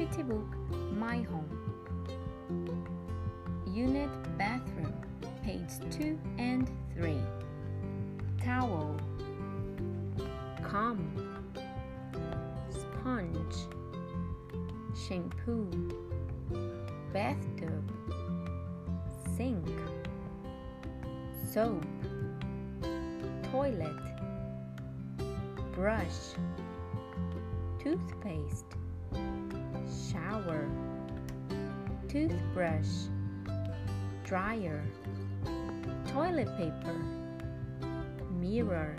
activity book My Home. Unit Bathroom, page 2 and 3. Towel, comb, sponge, shampoo, bathtub, sink, soap, toilet, brush, toothpaste, toothbrush, dryer, toilet paper, mirror